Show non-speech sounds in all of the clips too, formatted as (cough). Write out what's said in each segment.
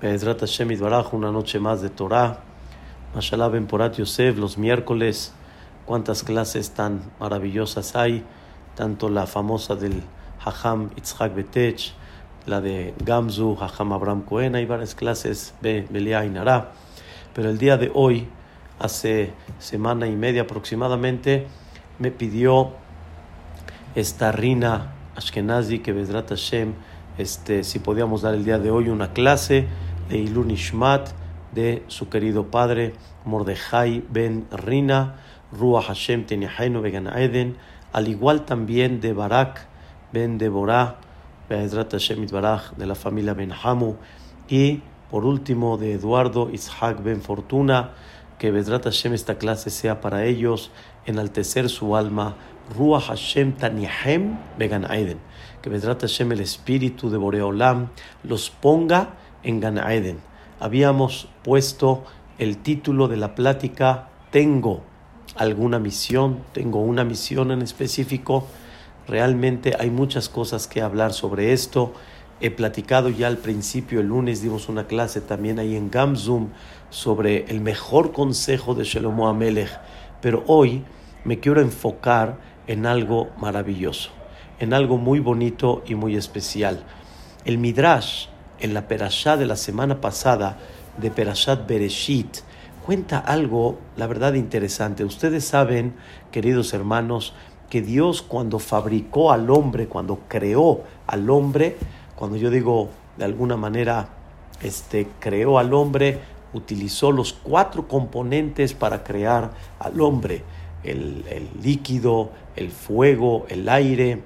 Be'ezrat Hashem Baraj, una noche más de Torah. Mashallah Ben Porat Yosef, los miércoles. Cuántas clases tan maravillosas hay. Tanto la famosa del Hacham Itzhak Betech, la de Gamzu, Hacham Abraham Cohen. Hay varias clases de Belia y Nara. Pero el día de hoy, hace semana y media aproximadamente, me pidió esta Rina Ashkenazi que Bezrat Hashem este, si podíamos dar el día de hoy una clase de Ilun Ishmat de su querido padre Mordejai ben Rina, Ruach Hashem Tenihainu Began Eden, al igual también de Barak ben Deborah, Be'ezrat Hashem Baraj de la familia Ben Hamu, y por último de Eduardo Ishak ben Fortuna, que Bezrat Hashem esta clase sea para ellos enaltecer su alma, Ruach Hashem Tanihem Began Eden que Vedrat Hashem, el espíritu de Boreolam, los ponga en Gan Eden. Habíamos puesto el título de la plática Tengo alguna misión, tengo una misión en específico. Realmente hay muchas cosas que hablar sobre esto. He platicado ya al principio, el lunes dimos una clase también ahí en Gamzum sobre el mejor consejo de Shelomo Amelech, pero hoy me quiero enfocar en algo maravilloso en algo muy bonito y muy especial. El Midrash, en la Perashá de la semana pasada, de Perashat Bereshit, cuenta algo, la verdad, interesante. Ustedes saben, queridos hermanos, que Dios cuando fabricó al hombre, cuando creó al hombre, cuando yo digo de alguna manera, este, creó al hombre, utilizó los cuatro componentes para crear al hombre, el, el líquido, el fuego, el aire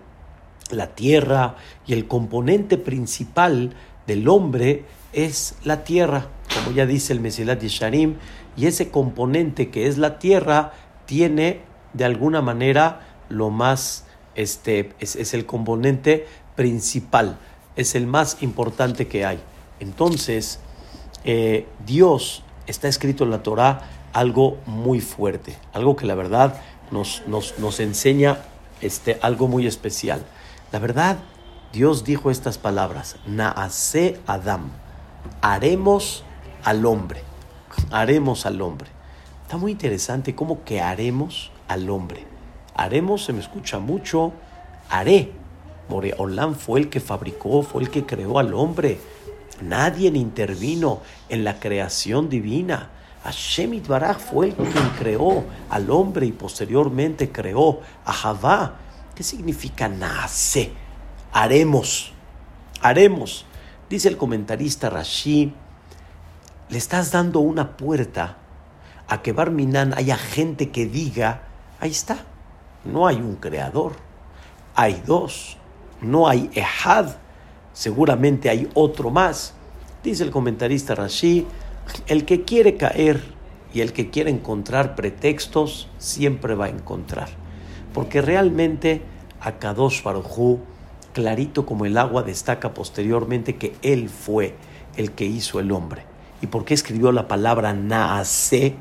la tierra y el componente principal del hombre es la tierra, como ya dice el Mesilat Yesharim, y ese componente que es la tierra tiene de alguna manera lo más, este, es, el componente principal, es el más importante que hay. Entonces, eh, Dios está escrito en la Torah algo muy fuerte, algo que la verdad nos, nos, nos enseña este, algo muy especial. La verdad, Dios dijo estas palabras, Naase Adam, haremos al hombre, haremos al hombre. Está muy interesante cómo que haremos al hombre. Haremos, se me escucha mucho, haré. Moreolán fue el que fabricó, fue el que creó al hombre. Nadie intervino en la creación divina. Hashem Baraj fue el quien creó al hombre y posteriormente creó a Javá. ¿Qué significa nace? Haremos, haremos. Dice el comentarista Rashi, le estás dando una puerta a que Barminan haya gente que diga, ahí está, no hay un creador, hay dos, no hay Ehad, seguramente hay otro más. Dice el comentarista Rashi, el que quiere caer y el que quiere encontrar pretextos, siempre va a encontrar porque realmente a Kadosh Baruj clarito como el agua, destaca posteriormente que Él fue el que hizo el hombre. ¿Y por qué escribió la palabra Naase,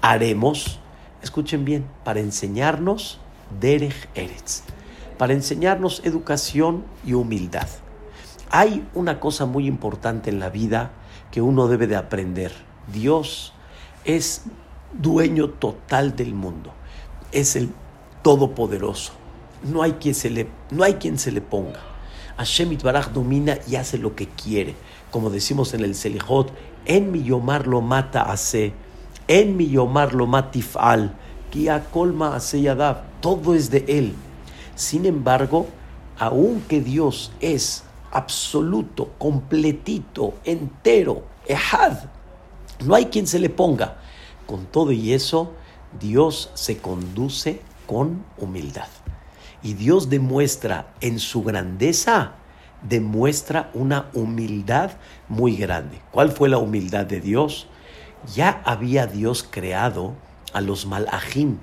haremos? Escuchen bien, para enseñarnos Derech Eretz, para enseñarnos educación y humildad. Hay una cosa muy importante en la vida que uno debe de aprender. Dios es dueño total del mundo. Es el todopoderoso. No hay quien se le, no hay quien se le ponga. Hashem Itbaraj domina y hace lo que quiere. Como decimos en el Selihot, en mi yomar lo mata hace, en mi yomar lo matifal, kia colma hace yadav. Todo es de él. Sin embargo, aunque Dios es absoluto, completito, entero, ehad, no hay quien se le ponga. Con todo y eso, Dios se conduce con humildad. Y Dios demuestra en su grandeza, demuestra una humildad muy grande. ¿Cuál fue la humildad de Dios? Ya había Dios creado a los malajim,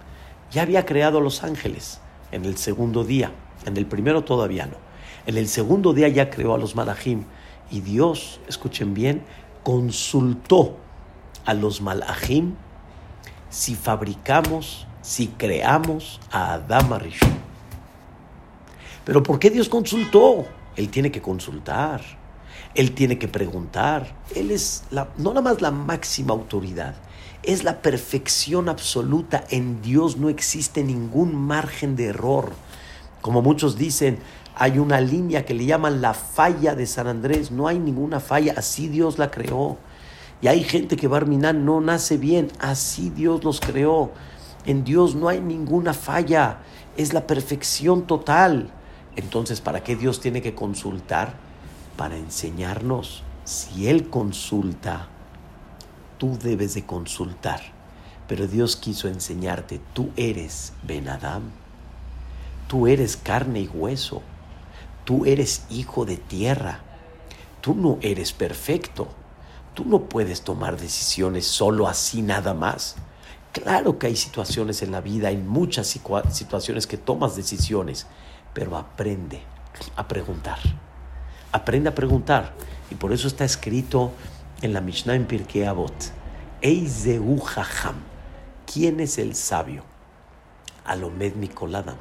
ya había creado a los ángeles en el segundo día, en el primero todavía no. En el segundo día ya creó a los malajim y Dios, escuchen bien, consultó a los malajim si fabricamos si creamos a Adama Rishon. Pero ¿por qué Dios consultó? Él tiene que consultar. Él tiene que preguntar. Él es la, no nada más la máxima autoridad, es la perfección absoluta. En Dios no existe ningún margen de error. Como muchos dicen, hay una línea que le llaman la falla de San Andrés. No hay ninguna falla, así Dios la creó. Y hay gente que Barminan no nace bien, así Dios los creó. En Dios no hay ninguna falla, es la perfección total. Entonces, ¿para qué Dios tiene que consultar? Para enseñarnos. Si Él consulta, tú debes de consultar. Pero Dios quiso enseñarte, tú eres Ben Adam, tú eres carne y hueso, tú eres hijo de tierra, tú no eres perfecto, tú no puedes tomar decisiones solo así nada más. Claro que hay situaciones en la vida, hay muchas situaciones que tomas decisiones, pero aprende a preguntar. Aprende a preguntar. Y por eso está escrito en la Mishnah en Pirkei Avot. Eizeu Jajam. ¿Quién es el sabio? Alomed Mikoladam.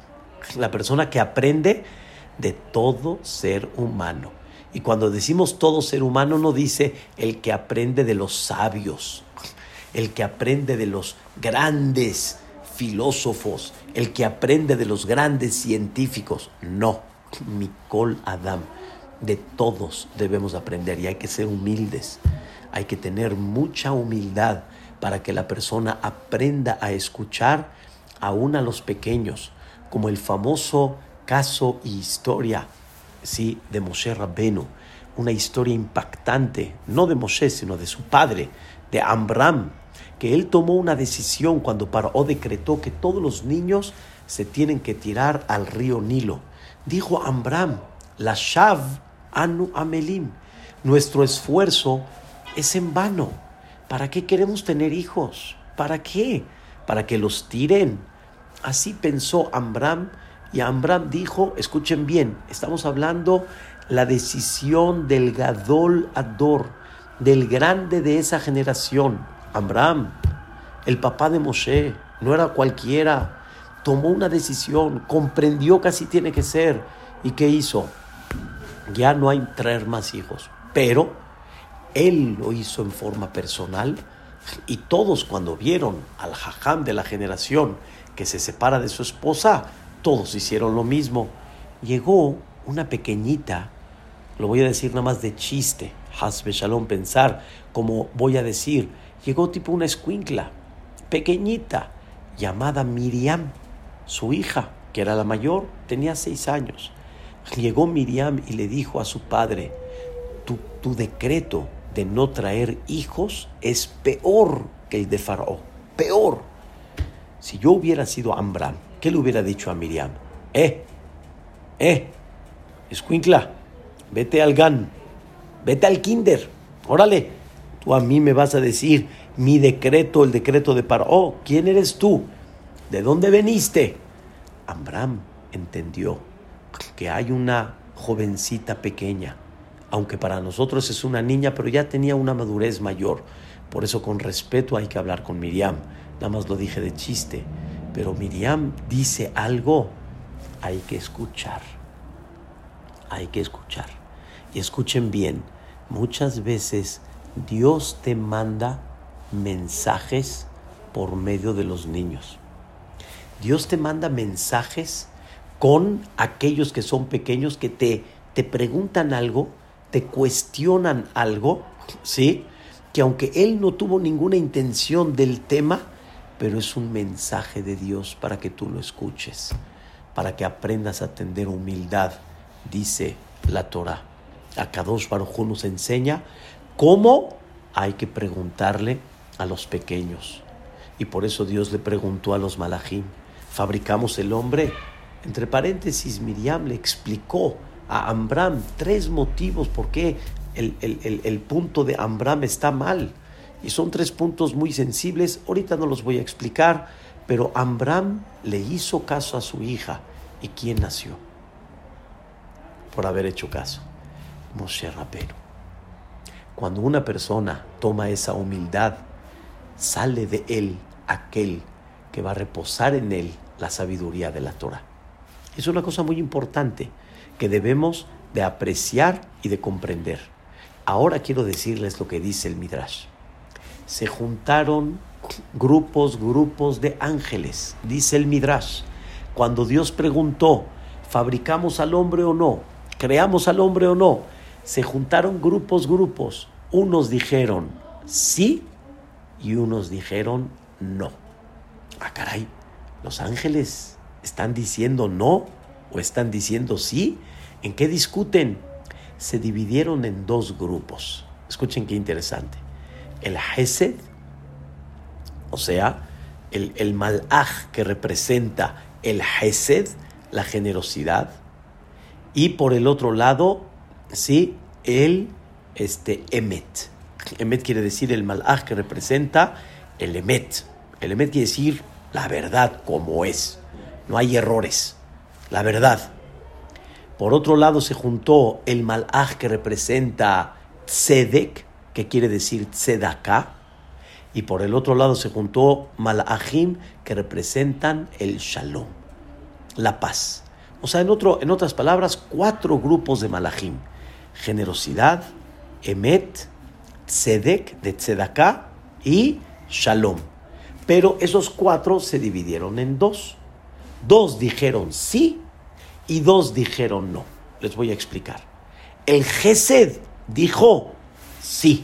La persona que aprende de todo ser humano. Y cuando decimos todo ser humano, no dice el que aprende de los sabios, el que aprende de los grandes filósofos, el que aprende de los grandes científicos. No, Mikol Adam. De todos debemos aprender y hay que ser humildes. Hay que tener mucha humildad para que la persona aprenda a escuchar aún a los pequeños, como el famoso caso y historia sí, de Moshe Rabbenu, una historia impactante, no de Moshe, sino de su padre, de Amram, que él tomó una decisión cuando Paró decretó que todos los niños se tienen que tirar al río Nilo. Dijo Amram, la Shav Anu Amelim, nuestro esfuerzo es en vano. ¿Para qué queremos tener hijos? ¿Para qué? Para que los tiren. Así pensó Amram y Amram dijo, escuchen bien, estamos hablando la decisión del Gadol Ador, del grande de esa generación, Abraham, el papá de Moshe, no era cualquiera, tomó una decisión, comprendió que así tiene que ser. ¿Y qué hizo? Ya no hay traer más hijos, pero él lo hizo en forma personal y todos cuando vieron al jajam de la generación que se separa de su esposa, todos hicieron lo mismo. Llegó una pequeñita, lo voy a decir nada más de chiste, Hasbe Shalom, pensar como voy a decir, llegó tipo una escuincla, pequeñita, llamada Miriam, su hija, que era la mayor, tenía seis años. Llegó Miriam y le dijo a su padre, tu, decreto de no traer hijos es peor que el de Faraón, peor. Si yo hubiera sido Amram, ¿qué le hubiera dicho a Miriam? Eh, eh, escuincla, vete al GAN, vete al kinder, órale, Tú a mí me vas a decir mi decreto, el decreto de Paró. ¿Quién eres tú? ¿De dónde veniste? Amram entendió que hay una jovencita pequeña, aunque para nosotros es una niña, pero ya tenía una madurez mayor. Por eso con respeto hay que hablar con Miriam. Nada más lo dije de chiste. Pero Miriam dice algo, hay que escuchar. Hay que escuchar. Y escuchen bien, muchas veces Dios te manda mensajes por medio de los niños. Dios te manda mensajes con aquellos que son pequeños que te, te preguntan algo, te cuestionan algo, ¿sí? Que aunque Él no tuvo ninguna intención del tema, pero es un mensaje de Dios para que tú lo escuches, para que aprendas a tener humildad, dice la Torah. A Kadosh Baruj nos enseña ¿Cómo? Hay que preguntarle a los pequeños. Y por eso Dios le preguntó a los malajim, ¿fabricamos el hombre? Entre paréntesis, Miriam le explicó a Ambram tres motivos por qué el, el punto de Ambram está mal. Y son tres puntos muy sensibles, ahorita no los voy a explicar, pero Ambram le hizo caso a su hija. ¿Y quién nació? Por haber hecho caso. Moshe Rabbeinu. Cuando una persona toma esa humildad, sale de él aquel que va a reposar en él la sabiduría de la Torah. Es una cosa muy importante que debemos de apreciar y de comprender. Ahora quiero decirles lo que dice el Midrash. Se juntaron grupos, grupos de ángeles, dice el Midrash. Cuando Dios preguntó, ¿fabricamos al hombre o no? ¿Creamos al hombre o no? Se juntaron grupos, grupos. Unos dijeron sí y unos dijeron no. Ah, caray, los ángeles están diciendo no o están diciendo sí. ¿En qué discuten? Se dividieron en dos grupos. Escuchen qué interesante. El Hesed, o sea, el, el malaj que representa el Hesed, la generosidad, y por el otro lado, sí, el este, Emet. Emet quiere decir el malaj que representa el Emet. El Emet quiere decir la verdad como es. No hay errores. La verdad. Por otro lado se juntó el malaj que representa Tzedek, que quiere decir Tzedakah. Y por el otro lado se juntó malajim que representan el Shalom, la paz. O sea, en, otro, en otras palabras, cuatro grupos de malajim. Generosidad, Emet, Tzedek de Tzedakah y Shalom. Pero esos cuatro se dividieron en dos. Dos dijeron sí y dos dijeron no. Les voy a explicar. El Gesed dijo sí.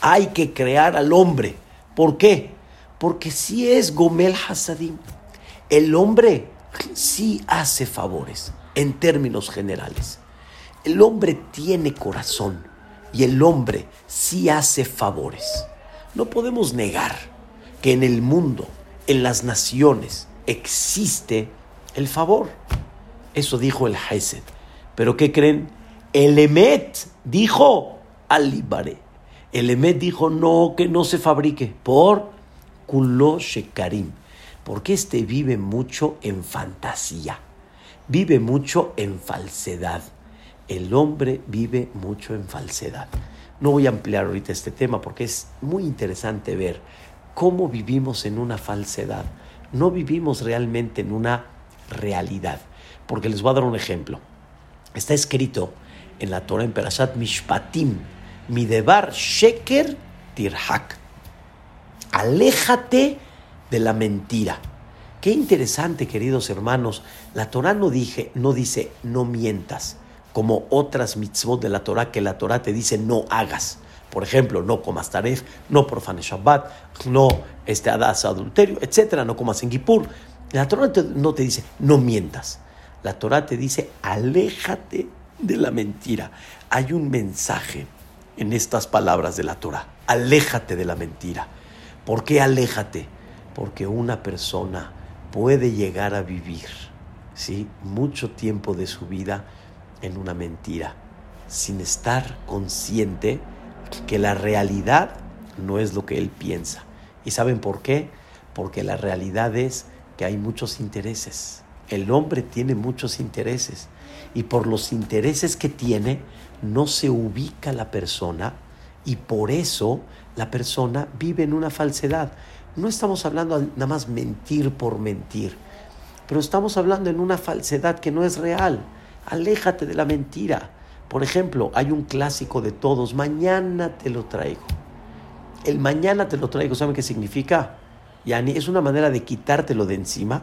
Hay que crear al hombre. ¿Por qué? Porque si es Gomel Hasadim. El hombre sí hace favores en términos generales. El hombre tiene corazón y el hombre sí hace favores. No podemos negar que en el mundo, en las naciones, existe el favor. Eso dijo el Hesed. Pero ¿qué creen? El Emet dijo Alibare. El Emet dijo no, que no se fabrique. Por Kulo Shekarim. Porque este vive mucho en fantasía. Vive mucho en falsedad. El hombre vive mucho en falsedad. No voy a ampliar ahorita este tema porque es muy interesante ver cómo vivimos en una falsedad. No vivimos realmente en una realidad. Porque les voy a dar un ejemplo. Está escrito en la Torah en Perashat Mishpatim, Midebar Sheker Tirhak. Aléjate de la mentira. Qué interesante, queridos hermanos. La Torah no, dije, no dice no mientas, como otras mitzvot de la Torah que la Torah te dice no hagas. Por ejemplo, no comas taref, no profanes Shabbat, no este, hadas adulterio, etc. No comas en. La Torah no te dice no mientas. La Torah te dice aléjate de la mentira. Hay un mensaje en estas palabras de la Torah. Aléjate de la mentira. ¿Por qué aléjate? Porque una persona puede llegar a vivir ¿sí? mucho tiempo de su vida en una mentira, sin estar consciente que la realidad no es lo que él piensa. ¿Y saben por qué? Porque la realidad es que hay muchos intereses. El hombre tiene muchos intereses y por los intereses que tiene no se ubica la persona y por eso la persona vive en una falsedad. No estamos hablando nada más mentir por mentir, pero estamos hablando en una falsedad que no es real. Aléjate de la mentira. Por ejemplo, hay un clásico de todos, mañana te lo traigo. El mañana te lo traigo, ¿saben qué significa? Yani es una manera de quitártelo de encima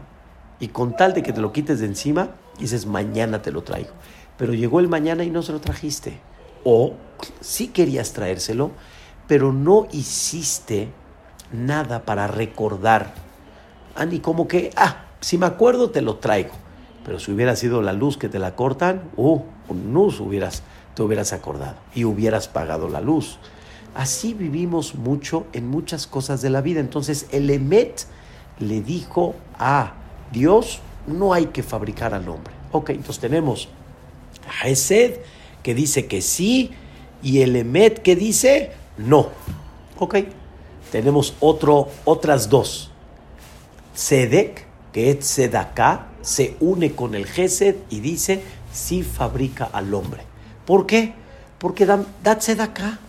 y con tal de que te lo quites de encima, dices mañana te lo traigo. Pero llegó el mañana y no se lo trajiste. O sí querías traérselo, pero no hiciste nada para recordar. Ah, ni como que, ah, si me acuerdo te lo traigo. Pero si hubiera sido la luz que te la cortan, uh, no hubieras, te hubieras acordado y hubieras pagado la luz. Así vivimos mucho en muchas cosas de la vida. Entonces el Emet le dijo a Dios, no hay que fabricar al hombre. Ok, entonces tenemos a que dice que sí y el Emet que dice no. Ok, tenemos otro, otras dos. Sedek, que es Sedaká, se une con el Gesed y dice, sí fabrica al hombre. ¿Por qué? Porque da, da Sedaká.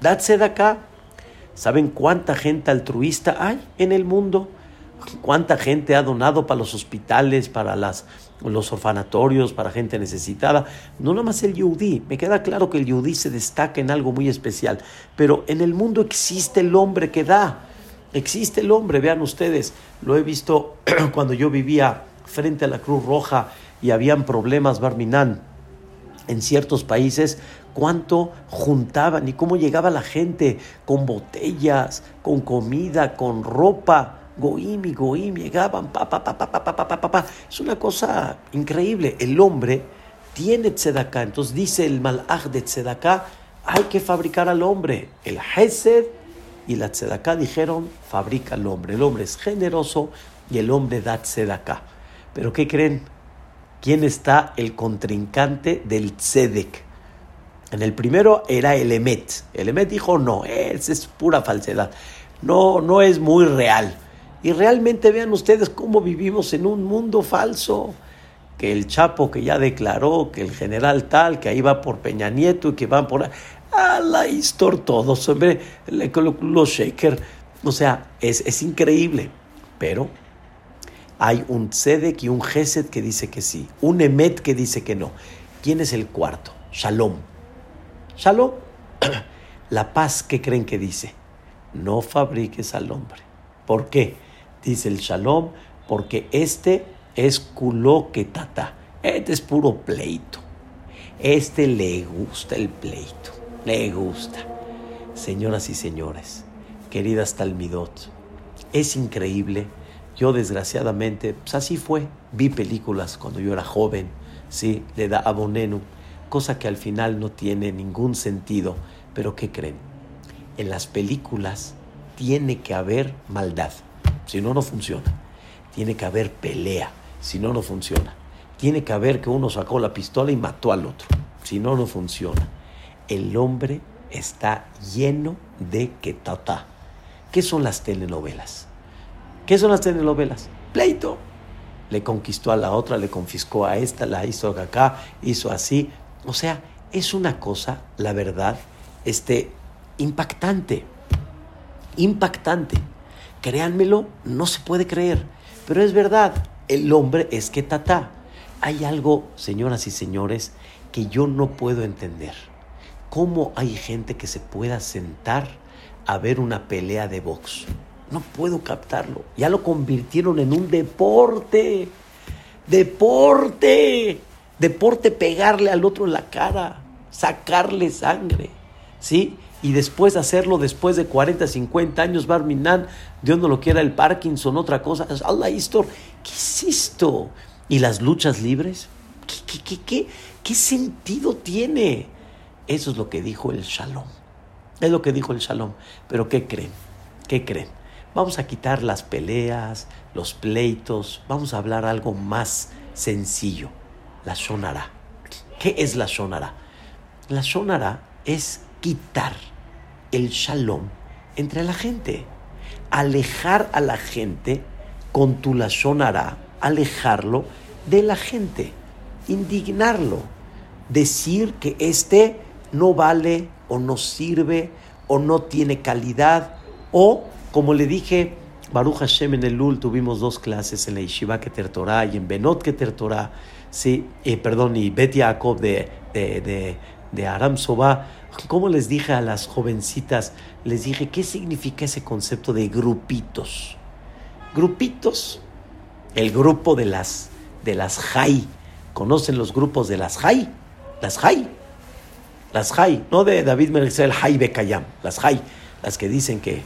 Da Sedaká. ¿Saben cuánta gente altruista hay en el mundo? ¿Cuánta gente ha donado para los hospitales, para las, los orfanatorios, para gente necesitada? No nada más el yudí. Me queda claro que el yudí se destaca en algo muy especial. Pero en el mundo existe el hombre que da. Existe el hombre, vean ustedes. Lo he visto (clears throat) cuando yo vivía frente a la Cruz Roja y habían problemas, Barminán, en ciertos países cuánto juntaban y cómo llegaba la gente con botellas, con comida, con ropa. Goim y Goim llegaban, pa, pa, pa, pa, pa, pa, pa, pa, Es una cosa increíble. El hombre tiene tzedaká. Entonces dice el malach de tzedaká, hay que fabricar al hombre. El hesed y la tzedaká dijeron, fabrica al hombre. El hombre es generoso y el hombre da tzedaká. Pero ¿qué creen? ¿Quién está el contrincante del tzedek? En el primero era el Emet. El Emet dijo, no, es, es pura falsedad. No, no es muy real. Y realmente vean ustedes cómo vivimos en un mundo falso. Que el Chapo que ya declaró, que el general tal, que ahí va por Peña Nieto y que van por... A la historia todos, hombre, los shaker. O sea, es, es increíble. Pero hay un Tzedek y un Gesed que dice que sí. Un Emet que dice que no. ¿Quién es el cuarto? Shalom. Shalom, (clears throat) la paz que creen que dice, no fabriques al hombre. ¿Por qué? Dice el Shalom, porque este es que tata. Este es puro pleito. Este le gusta el pleito. Le gusta. Señoras y señores, queridas Talmidot, es increíble. Yo desgraciadamente, pues así fue. Vi películas cuando yo era joven, sí, le da abonenu cosa que al final no tiene ningún sentido. Pero ¿qué creen? En las películas tiene que haber maldad, si no, no funciona. Tiene que haber pelea, si no, no funciona. Tiene que haber que uno sacó la pistola y mató al otro, si no, no funciona. El hombre está lleno de quetata. ¿Qué son las telenovelas? ¿Qué son las telenovelas? Pleito. Le conquistó a la otra, le confiscó a esta, la hizo acá, hizo así. O sea, es una cosa, la verdad, este, impactante. Impactante. Créanmelo, no se puede creer. Pero es verdad, el hombre es que. Hay algo, señoras y señores, que yo no puedo entender. ¿Cómo hay gente que se pueda sentar a ver una pelea de box? No puedo captarlo. Ya lo convirtieron en un deporte. Deporte deporte pegarle al otro en la cara, sacarle sangre, ¿sí? Y después hacerlo después de 40, 50 años, Barminan, Dios no lo quiera, el Parkinson, otra cosa. Allah, esto, ¿qué es esto? ¿Y las luchas libres? ¿Qué, qué, qué, qué sentido tiene? Eso es lo que dijo el Shalom. Es lo que dijo el Shalom. Pero ¿qué creen? ¿Qué creen? Vamos a quitar las peleas, los pleitos, vamos a hablar algo más sencillo la shonara. ¿Qué es la shonara? La shonara es quitar el shalom entre la gente, alejar a la gente con tu la shonara, alejarlo de la gente, indignarlo, decir que este no vale o no sirve o no tiene calidad o como le dije Baruch Hashem en el Lul tuvimos dos clases en la Yeshiva Keter Torah y en Benot Keter Torah sí, eh, perdón, y Bet Yaakov de, de, de, Aram Soba, ¿cómo les dije a las jovencitas? Les dije, ¿qué significa ese concepto de grupitos? Grupitos, el grupo de las, de las Jai. ¿Conocen los grupos de las Jai? Las Jai. Las Jai, no de David Merced, Jai Bekayam, las Jai, las que dicen que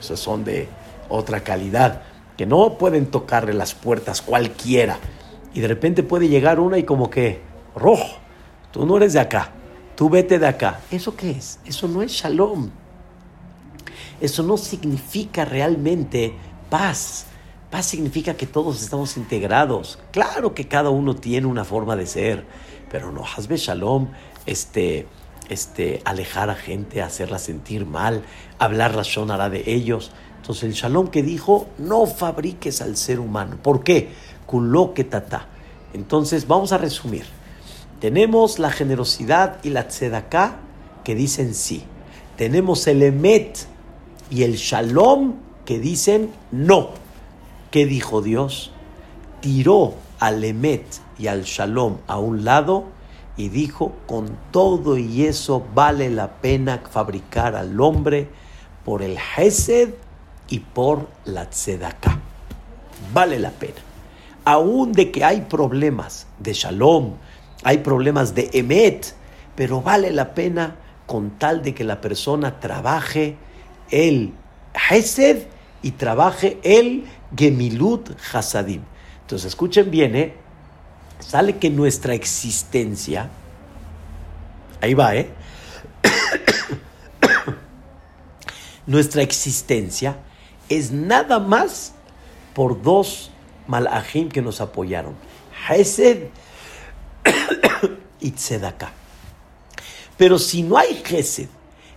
esos son de otra calidad, que no pueden tocarle las puertas cualquiera y de repente puede llegar una y como que, rojo, tú no eres de acá, tú vete de acá. ¿Eso qué es? Eso no es shalom. Eso no significa realmente paz. Paz significa que todos estamos integrados. Claro que cada uno tiene una forma de ser, pero no hasbe shalom, este, este, alejar a gente, hacerla sentir mal, hablar la shonara de ellos. Entonces el shalom que dijo, no fabriques al ser humano. ¿Por qué? que tata. Entonces, vamos a resumir. Tenemos la generosidad y la tzedaká que dicen sí. Tenemos el emet y el shalom que dicen no. ¿Qué dijo Dios? Tiró al Emet y al Shalom a un lado y dijo, con todo y eso vale la pena fabricar al hombre por el Hesed y por la Tzedakah. Vale la pena. Aún de que hay problemas de Shalom, hay problemas de Emet, pero vale la pena con tal de que la persona trabaje el Hesed y trabaje el Gemilut Hasadim. Entonces escuchen bien, ¿eh? Sale que nuestra existencia, ahí va, ¿eh? (coughs) nuestra existencia es nada más por dos malachim que nos apoyaron, Hesed (coughs) y Tzedakah. Pero si no hay Gesed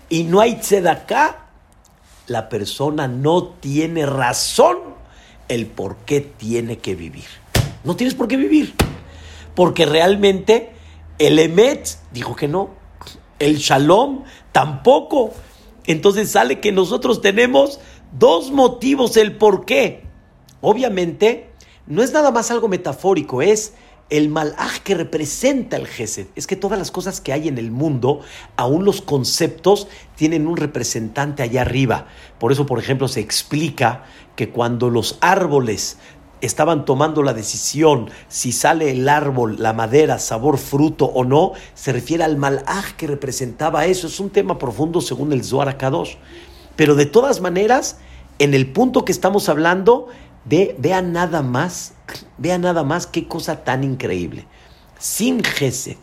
y no hay Tzedaká, la persona no tiene razón el por qué tiene que vivir. No tienes por qué vivir. Porque realmente el Emet dijo que no. El Shalom tampoco. Entonces sale que nosotros tenemos dos motivos el por qué. Obviamente, no es nada más algo metafórico, es el malaj que representa el Gesed. Es que todas las cosas que hay en el mundo, aún los conceptos, tienen un representante allá arriba. Por eso, por ejemplo, se explica que cuando los árboles estaban tomando la decisión si sale el árbol, la madera, sabor, fruto o no, se refiere al malaj que representaba eso. Es un tema profundo según el Zohar Akadosh. Pero de todas maneras, en el punto que estamos hablando, ve, vean nada más Vea nada más qué cosa tan increíble. Sin Gesed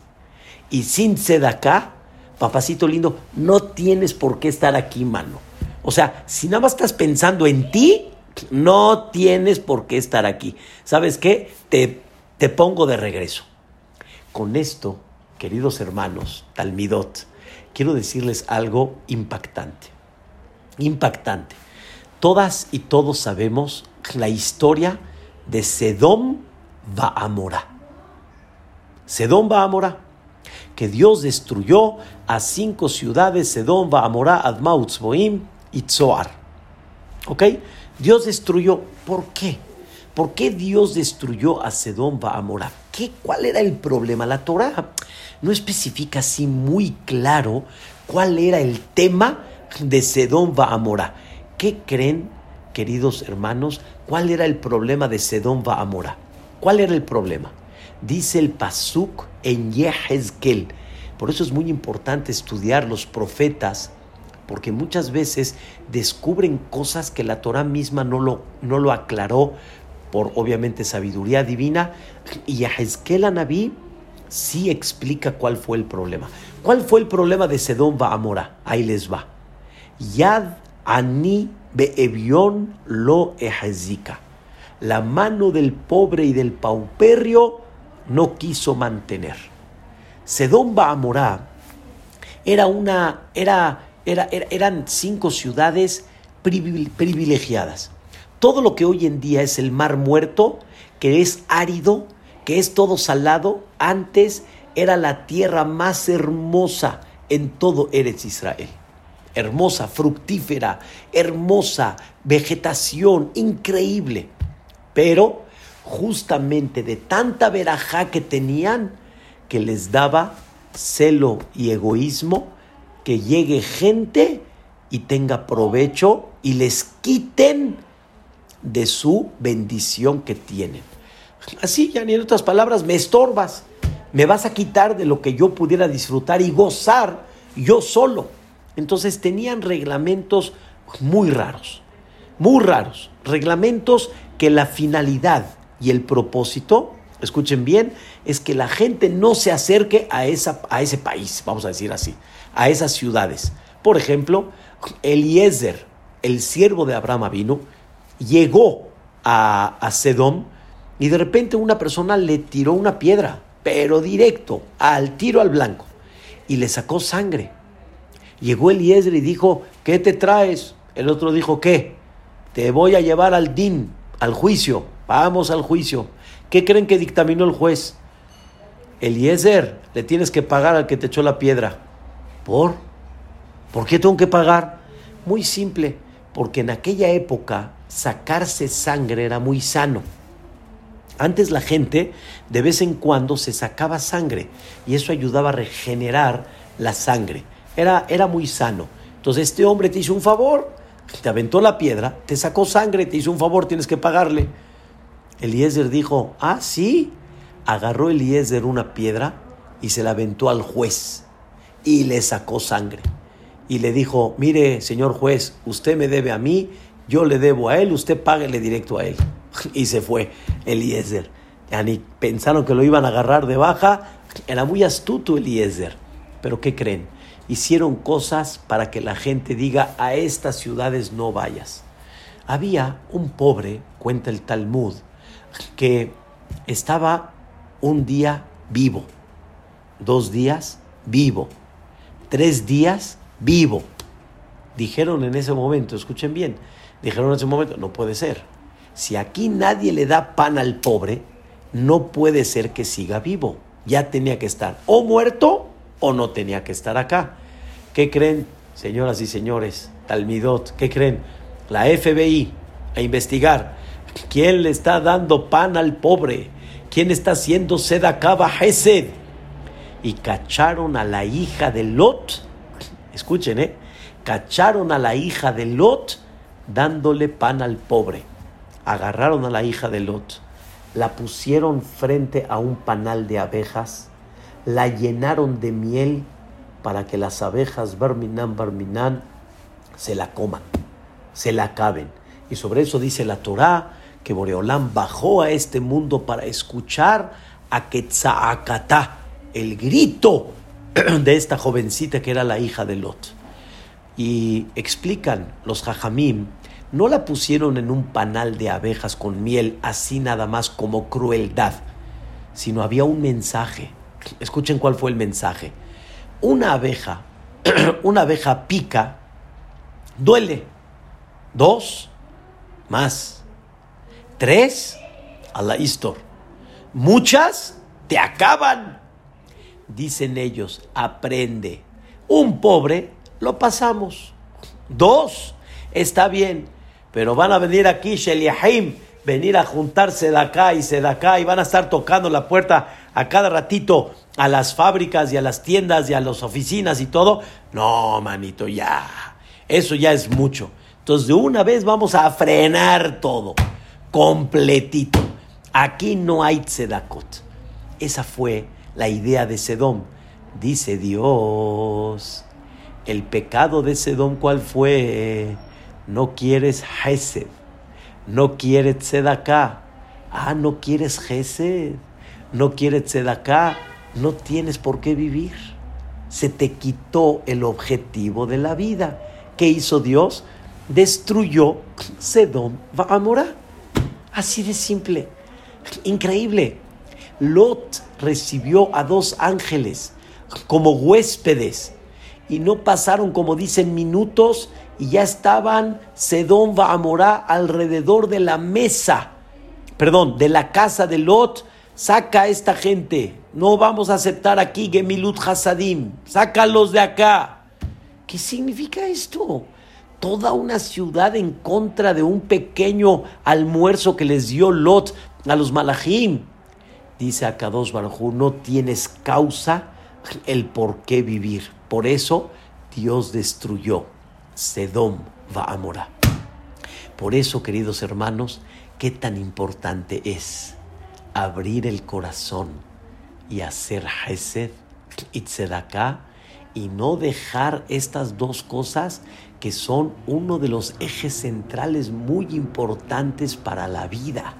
y sin Sedaká, papacito lindo, no tienes por qué estar aquí, mano. O sea, si nada más estás pensando en ti, no tienes por qué estar aquí. ¿Sabes qué? Te, te pongo de regreso. Con esto, queridos hermanos, Talmidot, quiero decirles algo impactante. Impactante. Todas y todos sabemos la historia de Sedom Baamora. Sedom Baamora, que Dios destruyó a cinco ciudades, Sedom Baamora, Admautzboim y Tzoar. ¿Ok? Dios destruyó. ¿Por qué? ¿Por qué Dios destruyó a Sedom Baamora? ¿Qué, ¿Cuál era el problema? La Torah no especifica así muy claro cuál era el tema de Sedom Baamora. ¿Qué creen, queridos hermanos? ¿Cuál era el problema de Sedón Amora? ¿Cuál era el problema? Dice el Pasuk en Yehezkel. Por eso es muy importante estudiar los profetas, porque muchas veces descubren cosas que la Torah misma no lo, no lo aclaró por obviamente sabiduría divina. Y Yehezkel Anabí sí explica cuál fue el problema. ¿Cuál fue el problema de Sedón Amora? Ahí les va. Yad Ani Beevión lo ejezika. La mano del pobre y del pauperio no quiso mantener. Sedón Baamorá era una, era, era, eran cinco ciudades privilegiadas. Todo lo que hoy en día es el mar muerto, que es árido, que es todo salado, antes era la tierra más hermosa en todo Eretz Israel hermosa, fructífera, hermosa, vegetación, increíble. Pero justamente de tanta verajá que tenían, que les daba celo y egoísmo, que llegue gente y tenga provecho y les quiten de su bendición que tienen. Así, ya ni en otras palabras, me estorbas, me vas a quitar de lo que yo pudiera disfrutar y gozar yo solo. Entonces tenían reglamentos muy raros, muy raros, reglamentos que la finalidad y el propósito, escuchen bien, es que la gente no se acerque a, esa, a ese país, vamos a decir así, a esas ciudades. Por ejemplo, Eliezer, el siervo de Abraham vino, llegó a, a Sedom y de repente una persona le tiró una piedra, pero directo, al tiro al blanco, y le sacó sangre. Llegó Eliezer y dijo, ¿qué te traes? El otro dijo, ¿qué? Te voy a llevar al DIN, al juicio. Vamos al juicio. ¿Qué creen que dictaminó el juez? Eliezer, le tienes que pagar al que te echó la piedra. ¿Por? ¿Por qué tengo que pagar? Muy simple, porque en aquella época sacarse sangre era muy sano. Antes la gente de vez en cuando se sacaba sangre y eso ayudaba a regenerar la sangre. Era, era muy sano. Entonces este hombre te hizo un favor, te aventó la piedra, te sacó sangre, te hizo un favor, tienes que pagarle. Eliezer dijo, ah, sí. Agarró Eliezer una piedra y se la aventó al juez y le sacó sangre. Y le dijo, mire, señor juez, usted me debe a mí, yo le debo a él, usted páguele directo a él. (laughs) Y se fue Eliezer. ni pensaron que lo iban a agarrar de baja. Era muy astuto Eliezer. Pero ¿qué creen? Hicieron cosas para que la gente diga a estas ciudades no vayas. Había un pobre, cuenta el Talmud, que estaba un día vivo, dos días vivo, tres días vivo. Dijeron en ese momento, escuchen bien, dijeron en ese momento, no puede ser. Si aquí nadie le da pan al pobre, no puede ser que siga vivo. Ya tenía que estar o muerto o no tenía que estar acá. ¿Qué creen, señoras y señores? Talmidot, ¿qué creen? La FBI a investigar quién le está dando pan al pobre, quién está haciendo sedacaba Hesed. Y cacharon a la hija de Lot, escuchen, ¿eh? Cacharon a la hija de Lot dándole pan al pobre. Agarraron a la hija de Lot, la pusieron frente a un panal de abejas, la llenaron de miel para que las abejas barminan, barminan, se la coman, se la acaben. Y sobre eso dice la Torá que Boreolán bajó a este mundo para escuchar a Quetzalcatá, el grito (clears throat) de esta jovencita que era la hija de Lot. Y explican los jajamim, no la pusieron en un panal de abejas con miel así nada más como crueldad, sino había un mensaje. Escuchen cuál fue el mensaje. Una abeja, (clears throat) una abeja pica, duele. Dos, más. Tres, a la histor. Muchas te acaban. Dicen ellos, aprende. Un pobre, lo pasamos. Dos, está bien. Pero van a venir aquí, Sheliahim, venir a juntarse de acá y se de acá y van a estar tocando la puerta a cada ratito a las fábricas y a las tiendas y a las oficinas y todo. No, manito, ya. Eso ya es mucho. Entonces, de una vez vamos a frenar todo, completito. Aquí no hay tzedakot. Esa fue la idea de Sedom. Dice Dios, el pecado de Sedom, ¿cuál fue? No quieres Hesed, no quieres tzedaká. Ah, no quieres Hesed, no quieres tzedaká, no tienes por qué vivir. Se te quitó el objetivo de la vida. ¿Qué hizo Dios? destruyó Sedom Amorá. Así de simple. Increíble. Lot recibió a dos ángeles como huéspedes y no pasaron, como dicen, minutos y ya estaban Sedom Amorá alrededor de la mesa, perdón, de la casa de Lot. Saca a esta gente, no vamos a aceptar aquí Gemilut Hasadim, sácalos de acá. ¿Qué significa esto? toda una ciudad en contra de un pequeño almuerzo que les dio Lot a los malachim. Dice Akados Baruj no tienes causa el por qué vivir. Por eso Dios destruyó Sedom Vaamora. Por eso, queridos hermanos, qué tan importante es abrir el corazón y hacer Hesed y y no dejar estas dos cosas que son uno de los ejes centrales muy importantes para la vida,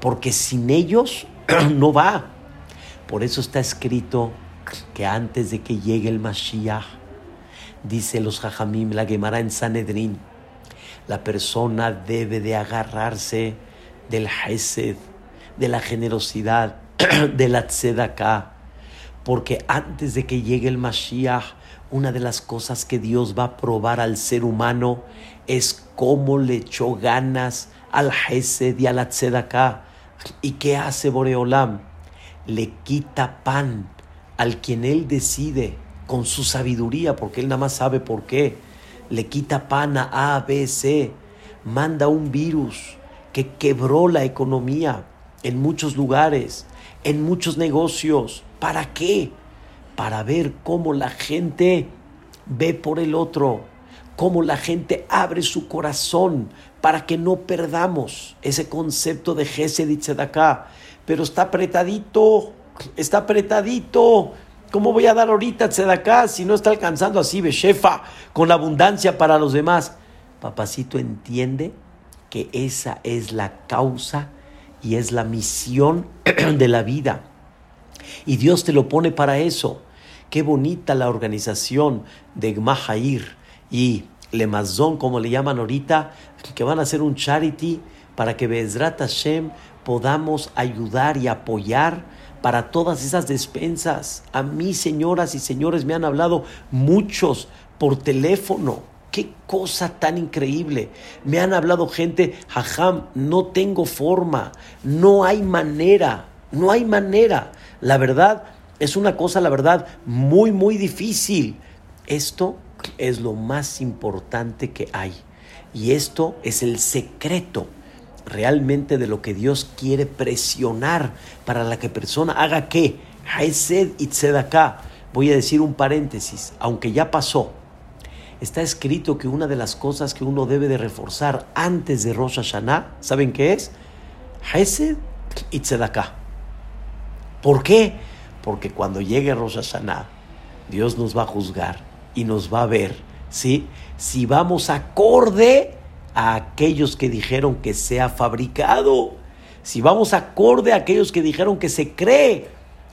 porque sin ellos (clears throat) no va. Por eso está escrito que antes de que llegue el Mashiach, dice los Jajamim, la Gemara en Sanedrín, la persona debe de agarrarse del Hesed, de la generosidad, (clears throat) de la Tzedakah, porque antes de que llegue el Mashiach, una de las cosas que Dios va a probar al ser humano es cómo le echó ganas al Hesed y a la Tzedakah. ¿Y qué hace Boreolam? Le quita pan al quien él decide con su sabiduría, porque él nada más sabe por qué. le quita pan a A, B, C, manda un virus que quebró la economía en muchos lugares, en muchos negocios. ¿Para qué? Para ver cómo la gente ve por el otro, cómo la gente abre su corazón para que no perdamos ese concepto de Gesed y Tzedakah. Pero está apretadito, está apretadito. ¿Cómo voy a dar ahorita Tzedakah si no está alcanzando así, Beshefa, con abundancia para los demás? Papacito entiende que esa es la causa y es la misión (clears throat) de la vida. Y Dios te lo pone para eso. Qué bonita la organización de Gmahair y Lemazón, como le llaman ahorita, que van a hacer un charity para que Bezrat Hashem podamos ayudar y apoyar para todas esas despensas. A mí, señoras y señores, me han hablado muchos por teléfono. Qué cosa tan increíble. Me han hablado gente, jajam, no tengo forma, no hay manera, no hay manera. La verdad es una cosa, la verdad, muy, muy difícil. Esto es lo más importante que hay. Y esto es el secreto realmente de lo que Dios quiere presionar para la que persona haga qué. Haesed y Tzedakah. Voy a decir un paréntesis, aunque ya pasó. Está escrito que una de las cosas que uno debe de reforzar antes de Rosh Hashanah, ¿saben qué es? Haesed y. ¿Por qué? Porque cuando llegue Rosh Hashanah, Dios nos va a juzgar y nos va a ver, ¿sí? Si vamos acorde a aquellos que dijeron que se ha fabricado, si vamos acorde a aquellos que dijeron que se cree,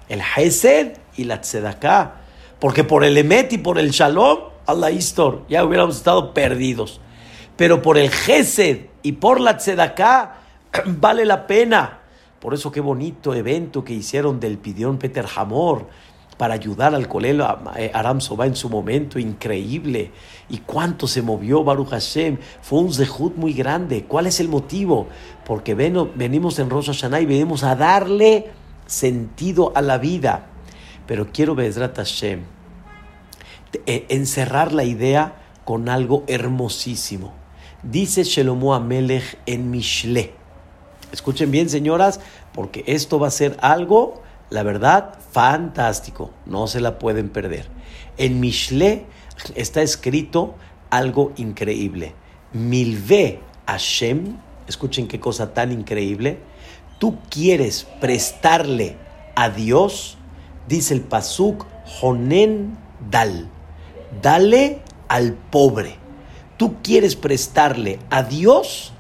el Hesed y la Tzedaká, porque por el Emet y por el Shalom, Allah Istor, ya hubiéramos estado perdidos. Pero por el Hesed y por la Tzedaká, (clears throat) vale la pena. Por eso qué bonito evento que hicieron del Pidión Peter Hamor, para ayudar al colelo eh, Aram Soba en su momento, increíble. ¿Y cuánto se movió Baruch Hashem? Fue un zehut muy grande. ¿Cuál es el motivo? Porque venimos en Rosh Hashanah y venimos a darle sentido a la vida. Pero quiero, Bezrat Hashem, eh, encerrar la idea con algo hermosísimo. Dice Shelomo Amelech en Mishle. Escuchen bien, señoras, porque esto va a ser algo la verdad, fantástico, no se la pueden perder. En Mishle está escrito algo increíble. Milve Hashem, escuchen qué cosa tan increíble. Tú quieres prestarle a Dios, dice el Pasuk, Jonen Dal. Dale al pobre. Tú quieres prestarle a Dios,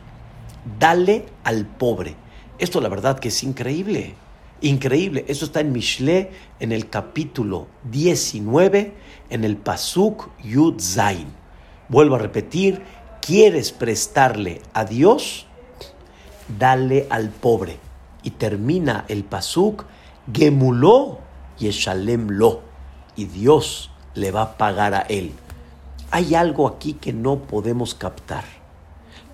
dale al pobre. Esto la verdad que es increíble. Increíble, eso está en Mishle, en el capítulo 19, en el Pasuk Yud Zain. Vuelvo a repetir, quieres prestarle a Dios, dale al pobre. Y termina el Pasuk, Gemuló lo Y Dios le va a pagar a él. Hay algo aquí que no podemos captar.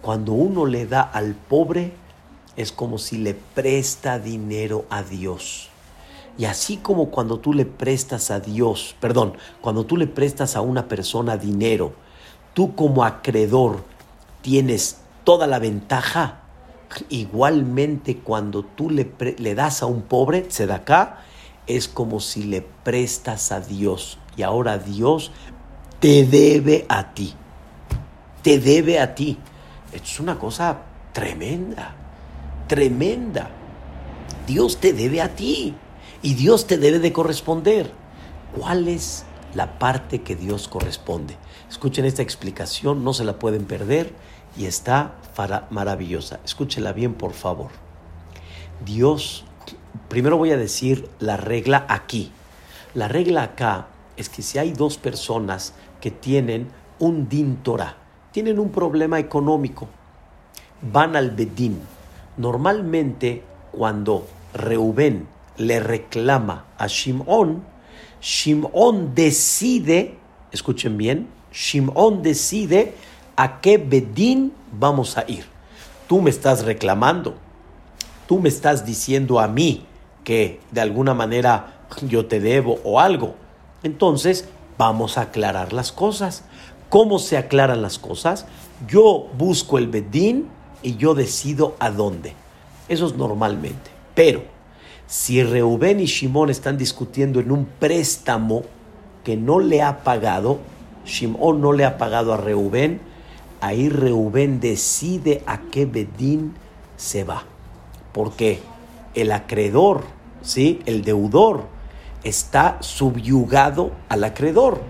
Cuando uno le da al pobre, es como si le presta dinero a Dios. Y así como cuando tú le prestas a Dios, perdón, cuando tú le prestas a una persona dinero, tú como acreedor tienes toda la ventaja, igualmente cuando tú le, le das a un pobre, acá, es como si le prestas a Dios. Y ahora Dios te debe a ti. Te debe a ti. Es una cosa tremenda tremenda. Dios te debe a ti y Dios te debe de corresponder. ¿Cuál es la parte que Dios corresponde? Escuchen esta explicación, no se la pueden perder y está maravillosa. Escúchela bien, por favor. Dios, primero voy a decir la regla aquí. La regla acá es que si hay dos personas que tienen un din tienen un problema económico, van al bedín, Normalmente, cuando Reubén le reclama a Shimón, Shimón decide, escuchen bien, Shimón decide a qué Bedín vamos a ir. Tú me estás reclamando, tú me estás diciendo a mí que de alguna manera yo te debo o algo. Entonces, vamos a aclarar las cosas. ¿Cómo se aclaran las cosas? Yo busco el bedín y yo decido a dónde. Eso es normalmente. Pero si Reubén y Shimón están discutiendo en un préstamo que no le ha pagado, Shimón no le ha pagado a Reubén, ahí Reubén decide a qué bedín se va. Porque el acreedor, ¿sí? el deudor, está subyugado al acreedor.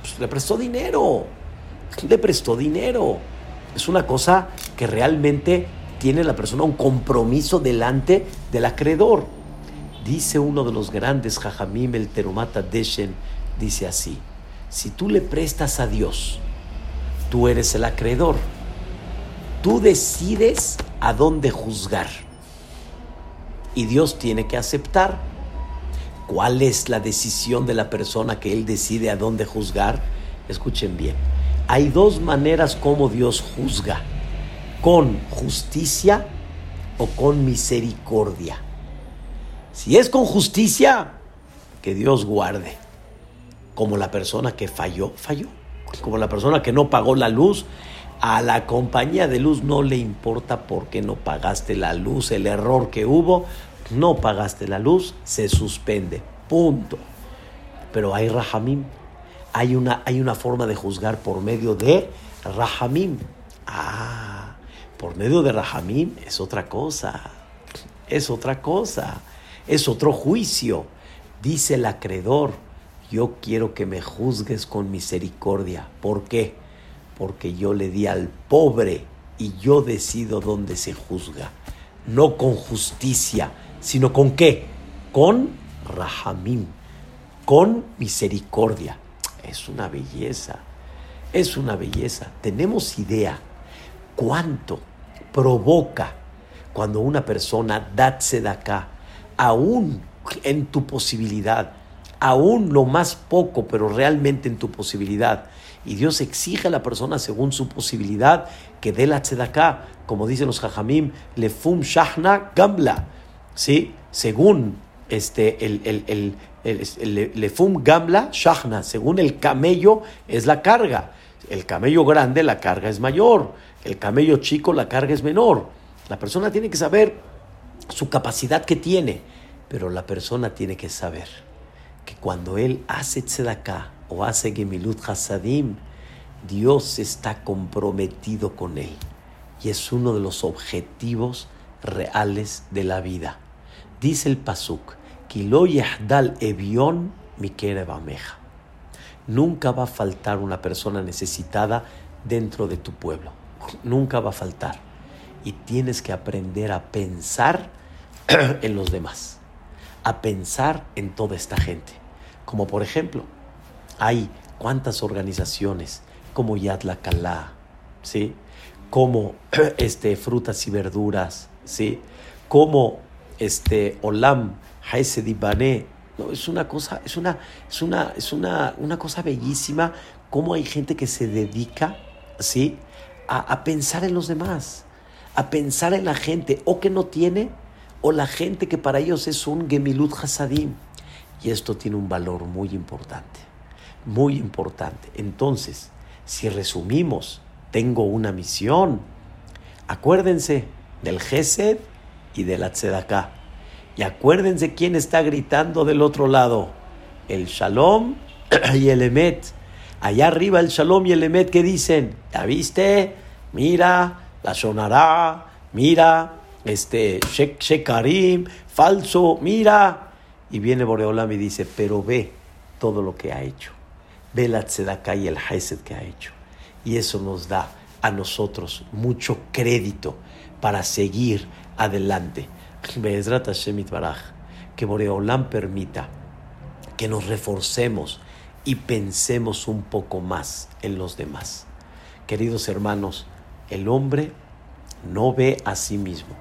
Pues, le prestó dinero, le prestó dinero. Es una cosa que realmente tiene la persona un compromiso delante del acreedor. Dice uno de los grandes Jajamim, el Terumata Deshen, dice así, si tú le prestas a Dios, tú eres el acreedor, tú decides a dónde juzgar y Dios tiene que aceptar. ¿Cuál es la decisión de la persona que él decide a dónde juzgar? Escuchen bien. Hay dos maneras como Dios juzga. Con justicia o con misericordia. Si es con justicia, que Dios guarde. Como la persona que falló, falló. Como la persona que no pagó la luz, a la compañía de luz no le importa por qué no pagaste la luz, el error que hubo, no pagaste la luz, se suspende. Punto. Pero hay rahamim. Hay una, hay una forma de juzgar por medio de rahamim. Ah, por medio de rahamim es otra cosa. Es otra cosa. Es otro juicio. Dice el acreedor, yo quiero que me juzgues con misericordia. ¿Por qué? Porque yo le di al pobre y yo decido dónde se juzga. No con justicia sino con qué? Con rahamim, con misericordia. Es una belleza, es una belleza. Tenemos idea cuánto provoca cuando una persona da acá, aún en tu posibilidad, aún lo más poco, pero realmente en tu posibilidad. Y Dios exige a la persona según su posibilidad que dé la tzedaká, como dicen los jajamim, lefum shahna gambla ¿sí? Según este, el, el, el, lefum gamla shahna, según el camello es la carga. El camello grande la carga es mayor, el camello chico la carga es menor. La persona tiene que saber su capacidad que tiene, pero la persona tiene que saber que cuando él hace tzedakah o hace gemilut hasadim, Dios está comprometido con él y es uno de los objetivos reales de la vida. Dice el Pasuk, Kilo Yahdal Evion Bameja. Nunca va a faltar una persona necesitada dentro de tu pueblo. Nunca va a faltar. Y tienes que aprender a pensar (clears throat) en los demás. A pensar en toda esta gente. Como por ejemplo, hay cuántas organizaciones como Yad la ¿sí? Como (clears throat) este, frutas y verduras, ¿sí? Como este, Olam, Haesedibané. No, es una cosa, es una, es una, es una, una cosa bellísima cómo hay gente que se dedica, ¿sí? A, pensar en los demás, a pensar en la gente, o que no tiene, o la gente que para ellos es un Gemilut Hasadim. Y esto tiene un valor muy importante, muy importante. Entonces, si resumimos, tengo una misión. Acuérdense del Gesed y de la tzedakah. Y acuérdense quién está gritando del otro lado. El Shalom (clears throat) y el Emet. Allá arriba el Shalom y el Emet que dicen, ¿ya viste? Mira, la sonará, mira, este, Shekarim, falso, mira. Y viene Boreolam y dice, pero ve todo lo que ha hecho. Ve la tzedakah y el hesed que ha hecho. Y eso nos da a nosotros mucho crédito para seguir adelante. Que Boreolam permita que nos reforcemos y pensemos un poco más en los demás. Queridos hermanos, el hombre no ve a sí mismo.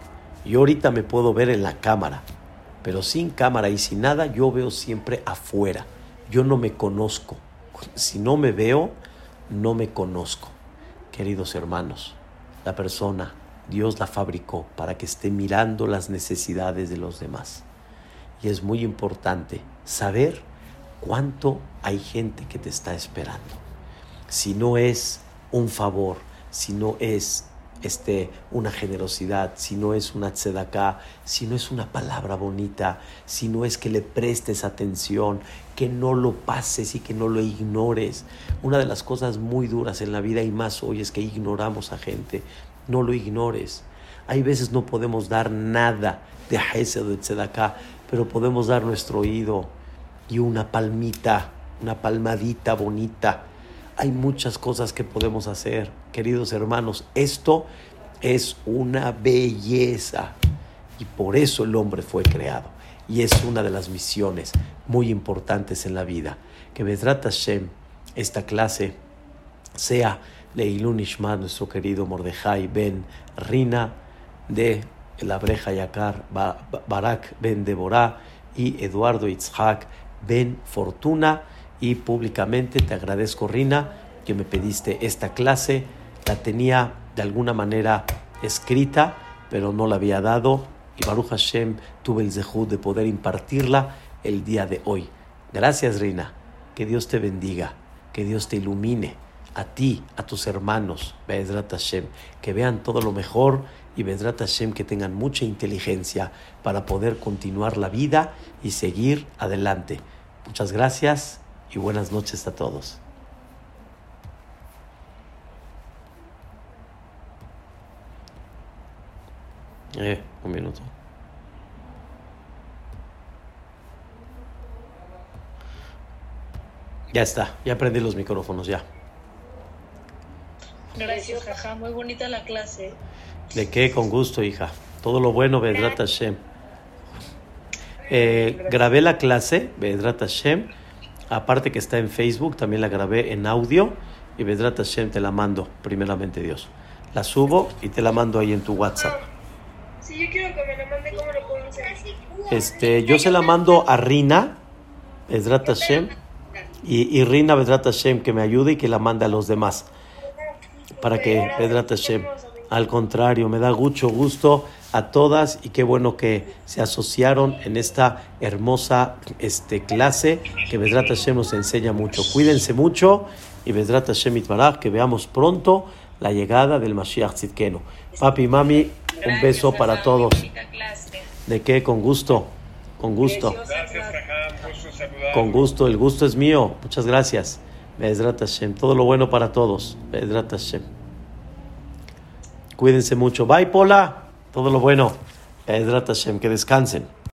Yo ahorita me puedo ver en la cámara, pero sin cámara y sin nada yo veo siempre afuera. Yo no me conozco. Si no me veo, no me conozco. Queridos hermanos, la persona Dios la fabricó para que esté mirando las necesidades de los demás. Y es muy importante saber cuánto hay gente que te está esperando. si no es un favor, si no es este, una generosidad, si no es una tzedaká, si no es una palabra bonita, si no es que le prestes atención, que no lo pases y que no lo ignores. Una de las cosas muy duras en la vida y más hoy es que ignoramos a gente. No lo ignores. Hay veces no podemos dar nada de Hesed de Tzedaká, pero podemos dar nuestro oído y una palmita, una palmadita bonita hay muchas cosas que podemos hacer, queridos hermanos. Esto es una belleza y por eso el hombre fue creado. Y es una de las misiones muy importantes en la vida. Que Vedrat Hashem, esta clase, sea Leilun Ishmael, nuestro querido Mordejai Ben Rina, de la Breja Yakar Barak Ben Deborah y Eduardo Itzhak Ben Fortuna y públicamente te agradezco, Rina, que me pediste esta clase. La tenía de alguna manera escrita, pero no la había dado. Y Baruch Hashem tuve el zehut de poder impartirla el día de hoy. Gracias, Rina. Que Dios te bendiga, que Dios te ilumine a ti, a tus hermanos, Be'ezrat Hashem, que vean todo lo mejor y Be'ezrat Hashem que tengan mucha inteligencia para poder continuar la vida y seguir adelante. Muchas gracias y buenas noches a todos. Eh, un minuto. Ya está, ya prendí los micrófonos, ya. Gracias, jaja, muy bonita la clase. ¿De qué? Con gusto, hija. Todo lo bueno, Bedrat Hashem. Eh, grabé la clase, Bedrat Hashem Aparte que está en Facebook, también la grabé en audio y Vedrat Hashem te la mando, primeramente Dios. La subo y te la mando ahí en tu WhatsApp. Yo quiero que me la mande, ¿cómo lo puedo hacer? Este, yo se la mando a Rina, Vedrat Hashem, y, y Rina Vedrat Hashem que me ayude y que la mande a los demás. Para que Vedrat Hashem. Al contrario, me da mucho gusto a todas y qué bueno que se asociaron en esta hermosa este, clase que Vedrat Hashem nos enseña mucho. Cuídense mucho y Vedrat Hashem Itbaraj, que veamos pronto la llegada del Mashiach Tzidkenu. Papi y mami, un beso para todos. ¿De qué? Con gusto, con gusto. Con gusto, el gusto es mío. Muchas gracias. Vedrat Hashem, todo lo bueno para todos. Vedrat Hashem. Cuídense mucho. Bye, Pola. Todo lo bueno. Edrat Hashem, que descansen.